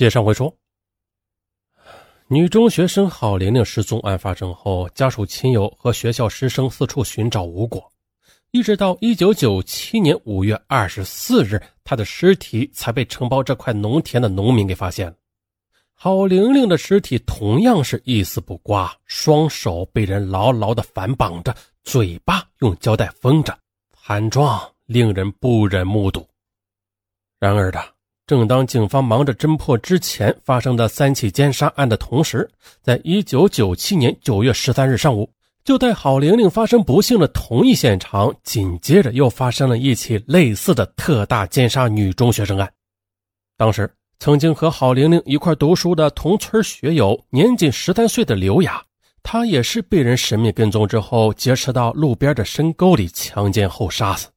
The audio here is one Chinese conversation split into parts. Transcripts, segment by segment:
接上回说，女中学生郝玲玲失踪案发生后，家属、亲友和学校师生四处寻找无果，一直到一九九七年五月二十四日，她的尸体才被承包这块农田的农民给发现。郝玲玲的尸体同样是一丝不挂，双手被人牢牢的反绑着，嘴巴用胶带封着，惨状令人不忍目睹。然而的。正当警方忙着侦破之前发生的三起奸杀案的同时，在一九九七年九月十三日上午，就在郝玲玲发生不幸的同一现场，紧接着又发生了一起类似的特大奸杀女中学生案。当时，曾经和郝玲玲一块读书的同村学友，年仅十三岁的刘雅，她也是被人神秘跟踪之后，劫持到路边的深沟里强奸后杀死。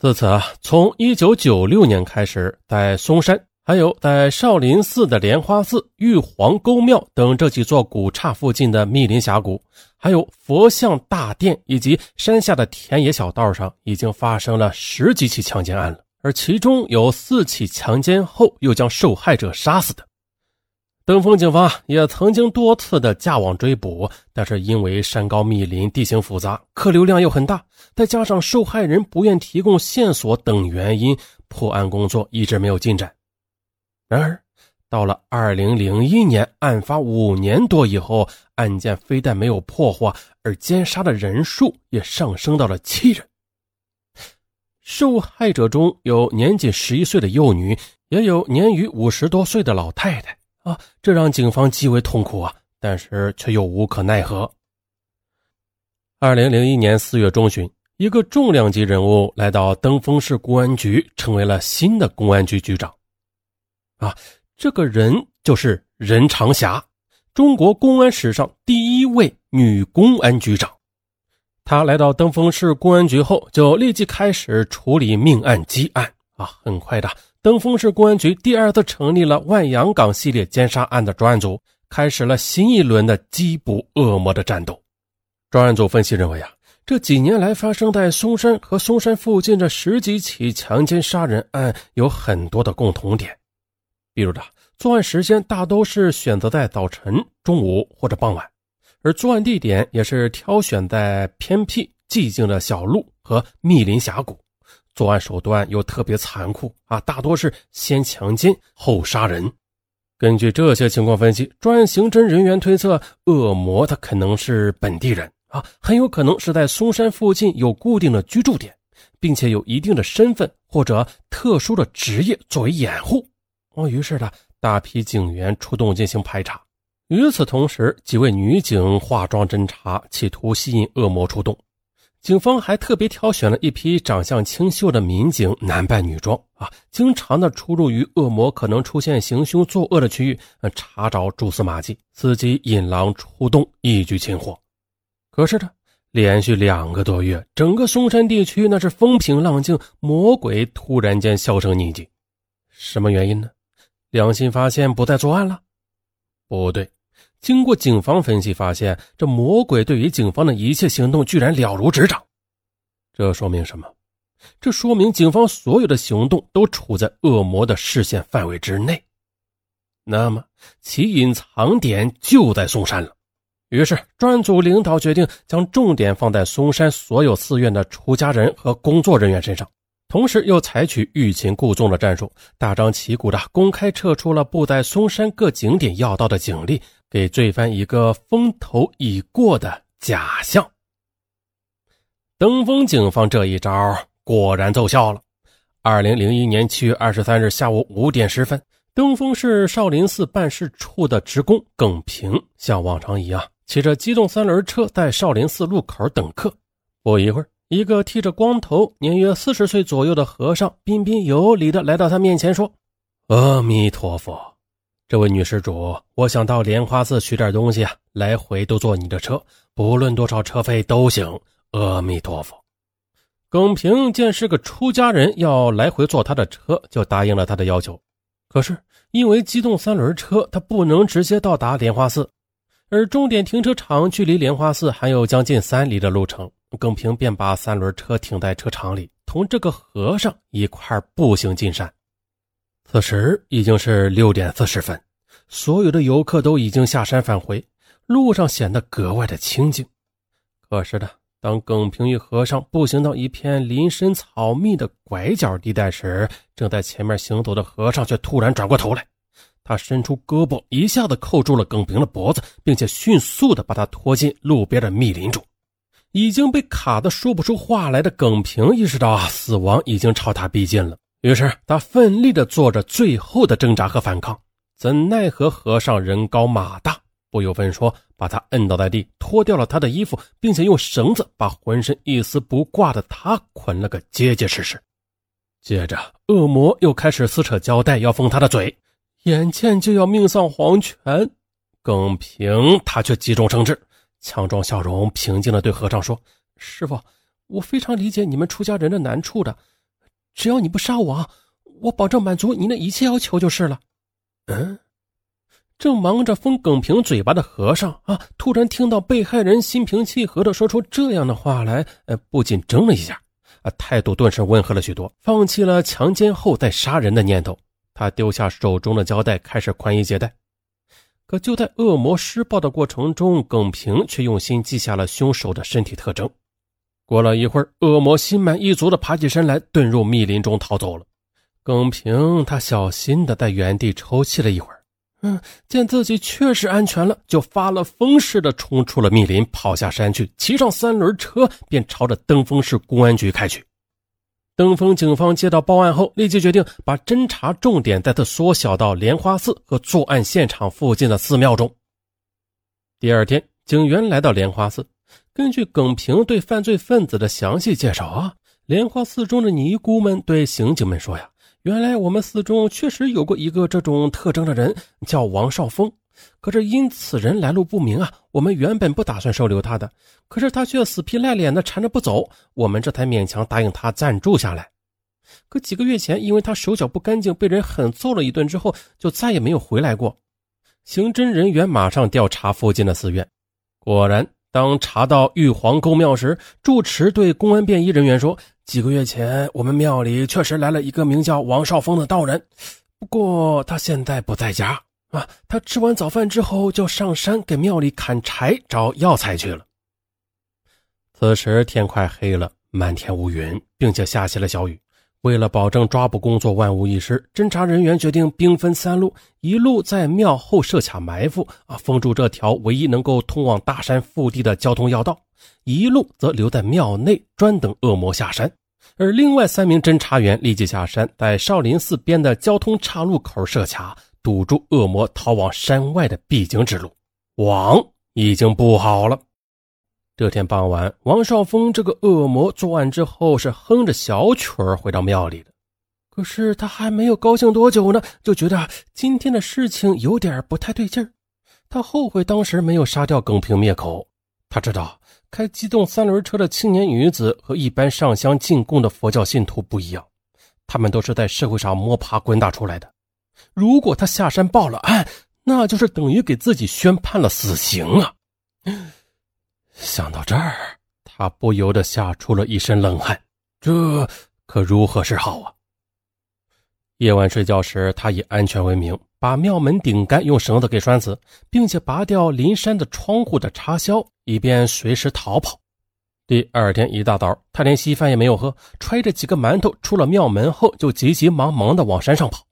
自此啊，从一九九六年开始，在嵩山，还有在少林寺的莲花寺、玉皇沟庙等这几座古刹附近的密林峡谷，还有佛像大殿以及山下的田野小道上，已经发生了十几起强奸案了，而其中有四起强奸后又将受害者杀死的。登封警方也曾经多次的架网追捕，但是因为山高密林、地形复杂、客流量又很大，再加上受害人不愿提供线索等原因，破案工作一直没有进展。然而，到了二零零一年，案发五年多以后，案件非但没有破获，而奸杀的人数也上升到了七人。受害者中有年仅十一岁的幼女，也有年逾五十多岁的老太太。啊，这让警方极为痛苦啊！但是却又无可奈何。二零零一年四月中旬，一个重量级人物来到登封市公安局，成为了新的公安局局长。啊，这个人就是任长霞，中国公安史上第一位女公安局长。她来到登封市公安局后，就立即开始处理命案积案。啊，很快的。登封市公安局第二次成立了万阳港系列奸杀案的专案组，开始了新一轮的缉捕恶魔的战斗。专案组分析认为啊，这几年来发生在嵩山和嵩山附近的十几起强奸杀人案有很多的共同点，比如的作案时间大都是选择在早晨、中午或者傍晚，而作案地点也是挑选在偏僻寂静的小路和密林峡谷。作案手段又特别残酷啊，大多是先强奸后杀人。根据这些情况分析，专案刑侦人员推测，恶魔他可能是本地人啊，很有可能是在嵩山附近有固定的居住点，并且有一定的身份或者特殊的职业作为掩护。哦，于是呢，大批警员出动进行排查。与此同时，几位女警化妆侦查，企图吸引恶魔出动。警方还特别挑选了一批长相清秀的民警，男扮女装啊，经常的出入于恶魔可能出现行凶作恶的区域，查找蛛丝马迹，伺机引狼出洞，一举擒获。可是呢，连续两个多月，整个嵩山地区那是风平浪静，魔鬼突然间销声匿迹，什么原因呢？良心发现不再作案了？不对。经过警方分析，发现这魔鬼对于警方的一切行动居然了如指掌。这说明什么？这说明警方所有的行动都处在恶魔的视线范围之内。那么，其隐藏点就在嵩山了。于是，专案组领导决定将重点放在嵩山所有寺院的出家人和工作人员身上。同时，又采取欲擒故纵的战术，大张旗鼓的公开撤出了布在嵩山各景点要道的警力，给罪犯一个风头已过的假象。登封警方这一招果然奏效了。二零零一年七月二十三日下午五点十分，登封市少林寺办事处的职工耿平像往常一样，骑着机动三轮车在少林寺路口等客。不一会儿。一个剃着光头、年约四十岁左右的和尚，彬彬有礼的来到他面前说：“阿弥陀佛，这位女施主，我想到莲花寺取点东西啊，来回都坐你的车，不论多少车费都行。阿弥陀佛。”耿平见是个出家人要来回坐他的车，就答应了他的要求。可是因为机动三轮车，他不能直接到达莲花寺，而终点停车场距离莲花寺还有将近三里的路程。耿平便把三轮车停在车场里，同这个和尚一块步行进山。此时已经是六点四十分，所有的游客都已经下山返回，路上显得格外的清静。可是呢，当耿平与和尚步行到一片林深草密的拐角地带时，正在前面行走的和尚却突然转过头来，他伸出胳膊，一下子扣住了耿平的脖子，并且迅速的把他拖进路边的密林中。已经被卡得说不出话来的耿平意识到啊死亡已经朝他逼近了。于是他奋力地做着最后的挣扎和反抗，怎奈何和尚人高马大，不由分说把他摁倒在地，脱掉了他的衣服，并且用绳子把浑身一丝不挂的他捆了个结结实实。接着，恶魔又开始撕扯胶带，要封他的嘴。眼见就要命丧黄泉，耿平他却急中生智，强装笑容，平静地对和尚说：“师傅，我非常理解你们出家人的难处的。”只要你不杀我，我保证满足您的一切要求就是了。嗯，正忙着封耿平嘴巴的和尚啊，突然听到被害人心平气和的说出这样的话来，呃，不禁怔了一下，啊，态度顿时温和了许多，放弃了强奸后再杀人的念头。他丢下手中的胶带，开始宽衣解带。可就在恶魔施暴的过程中，耿平却用心记下了凶手的身体特征。过了一会儿，恶魔心满意足地爬起身来，遁入密林中逃走了。耿平他小心地在原地抽泣了一会儿，嗯，见自己确实安全了，就发了疯似的冲出了密林，跑下山去，骑上三轮车便朝着登封市公安局开去。登封警方接到报案后，立即决定把侦查重点再次缩小到莲花寺和作案现场附近的寺庙中。第二天，警员来到莲花寺。根据耿平对犯罪分子的详细介绍啊，莲花寺中的尼姑们对刑警们说呀：“原来我们寺中确实有过一个这种特征的人，叫王少峰。可是因此人来路不明啊，我们原本不打算收留他的。可是他却死皮赖脸的缠着不走，我们这才勉强答应他暂住下来。可几个月前，因为他手脚不干净，被人狠揍了一顿之后，就再也没有回来过。”刑侦人员马上调查附近的寺院，果然。当查到玉皇沟庙时，住持对公安便衣人员说：“几个月前，我们庙里确实来了一个名叫王少峰的道人，不过他现在不在家啊。他吃完早饭之后就上山给庙里砍柴找药材去了。”此时天快黑了，满天乌云，并且下起了小雨。为了保证抓捕工作万无一失，侦查人员决定兵分三路：一路在庙后设卡埋伏，啊，封住这条唯一能够通往大山腹地的交通要道；一路则留在庙内，专等恶魔下山。而另外三名侦查员立即下山，在少林寺边的交通岔路口设卡，堵住恶魔逃往山外的必经之路。网已经布好了。这天傍晚，王少峰这个恶魔作案之后是哼着小曲儿回到庙里的。可是他还没有高兴多久呢，就觉得今天的事情有点不太对劲儿。他后悔当时没有杀掉耿平灭口。他知道开机动三轮车的青年女子和一般上香进贡的佛教信徒不一样，他们都是在社会上摸爬滚打出来的。如果他下山报了案，那就是等于给自己宣判了死刑啊！想到这儿，他不由得吓出了一身冷汗。这可如何是好啊？夜晚睡觉时，他以安全为名，把庙门顶杆用绳子给拴死，并且拔掉临山的窗户的插销，以便随时逃跑。第二天一大早，他连稀饭也没有喝，揣着几个馒头出了庙门后，就急急忙忙地往山上跑。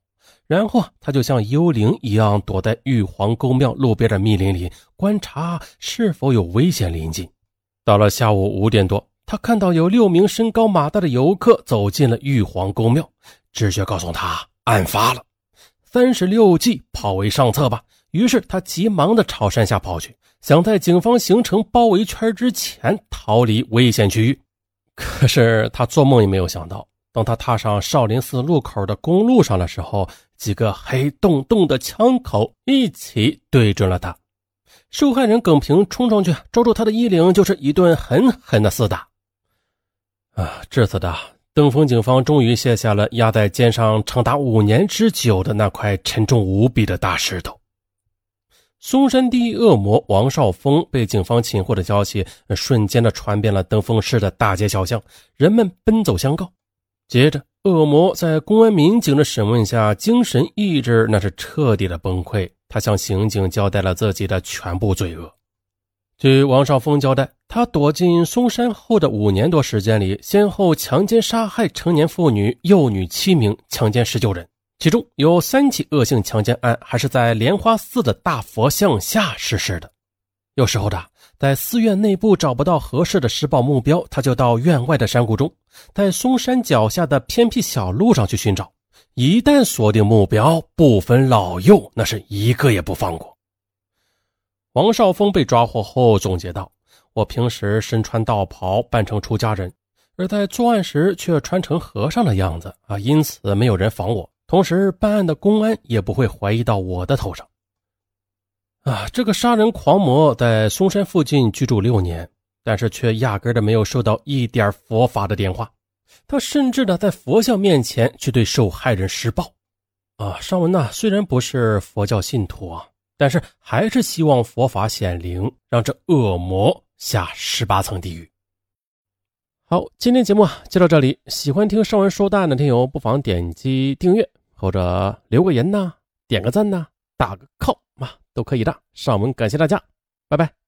然后他就像幽灵一样躲在玉皇沟庙路边的密林里，观察是否有危险临近。到了下午五点多，他看到有六名身高马大的游客走进了玉皇沟庙，直觉告诉他案发了。三十六计，跑为上策吧。于是他急忙的朝山下跑去，想在警方形成包围圈之前逃离危险区域。可是他做梦也没有想到。当他踏上少林寺路口的公路上的时候，几个黑洞洞的枪口一起对准了他。受害人耿平冲上去抓住他的衣领，就是一顿狠狠的厮打。啊！这次的登封警方终于卸下了压在肩上长达五年之久的那块沉重无比的大石头。嵩山第一恶魔王少峰被警方擒获的消息，瞬间的传遍了登封市的大街小巷，人们奔走相告。接着，恶魔在公安民警的审问下，精神意志那是彻底的崩溃。他向刑警交代了自己的全部罪恶。据王少峰交代，他躲进嵩山后的五年多时间里，先后强奸、杀害成年妇女、幼女七名，强奸十九人，其中有三起恶性强奸案还是在莲花寺的大佛像下实施的。有时候的。在寺院内部找不到合适的施暴目标，他就到院外的山谷中，在嵩山脚下的偏僻小路上去寻找。一旦锁定目标，不分老幼，那是一个也不放过。王少峰被抓获后总结道：“我平时身穿道袍，扮成出家人，而在作案时却穿成和尚的样子啊，因此没有人防我。同时，办案的公安也不会怀疑到我的头上。”啊，这个杀人狂魔在嵩山附近居住六年，但是却压根的没有收到一点佛法的电话。他甚至呢，在佛像面前去对受害人施暴。啊，尚文呐，虽然不是佛教信徒啊，但是还是希望佛法显灵，让这恶魔下十八层地狱。好，今天节目啊就到这里。喜欢听尚文说大案的听友，不妨点击订阅或者留个言呐，点个赞呐，打个 call。都可以的，上门感谢大家，拜拜。